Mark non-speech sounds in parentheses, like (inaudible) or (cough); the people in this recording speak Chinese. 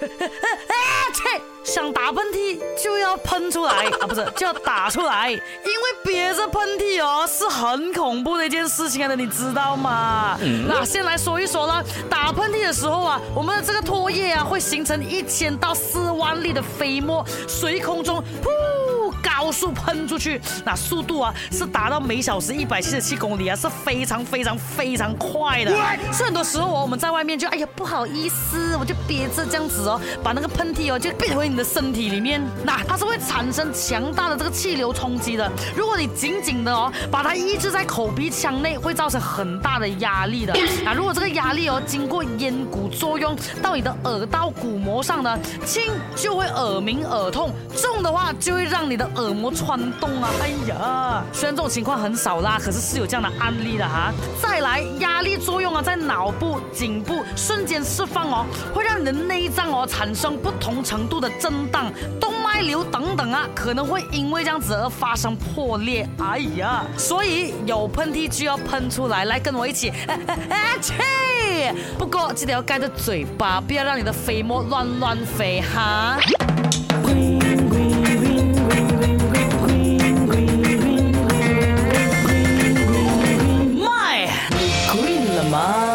(laughs) 切，想打喷嚏就要喷出来啊，不是就要打出来，因为憋着喷嚏哦是很恐怖的一件事情的，你知道吗？那先来说一说啦，打喷嚏的时候啊，我们的这个唾液啊会形成一千到四万粒的飞沫，随空中噗。速喷出去，那速度啊是达到每小时一百七十七公里啊，是非常非常非常快的。所以很多时候哦，我们在外面就哎呀不好意思，我就憋着这样子哦，把那个喷嚏哦就憋回你的身体里面，那它是会产生强大的这个气流冲击的。如果你紧紧的哦把它抑制在口鼻腔内，会造成很大的压力的。(laughs) 啊，如果这个压力哦经过咽鼓作用到你的耳道鼓膜上呢，轻就会耳鸣耳痛，重的话就会让你的耳膜穿洞啊。哎呀，虽然这种情况很少啦，可是是有这样的案例的哈。再来，压力作用啊，在脑部、颈部瞬间释放哦，会让你的内脏哦产生不同程度的震荡，动脉瘤等等啊，可能会因为这样子而发生破裂。哎呀，所以有喷嚏就要喷出来，来跟我一起，哎哎哎去！不过记得要盖着嘴巴，不要让你的飞沫乱乱飞哈。Mama.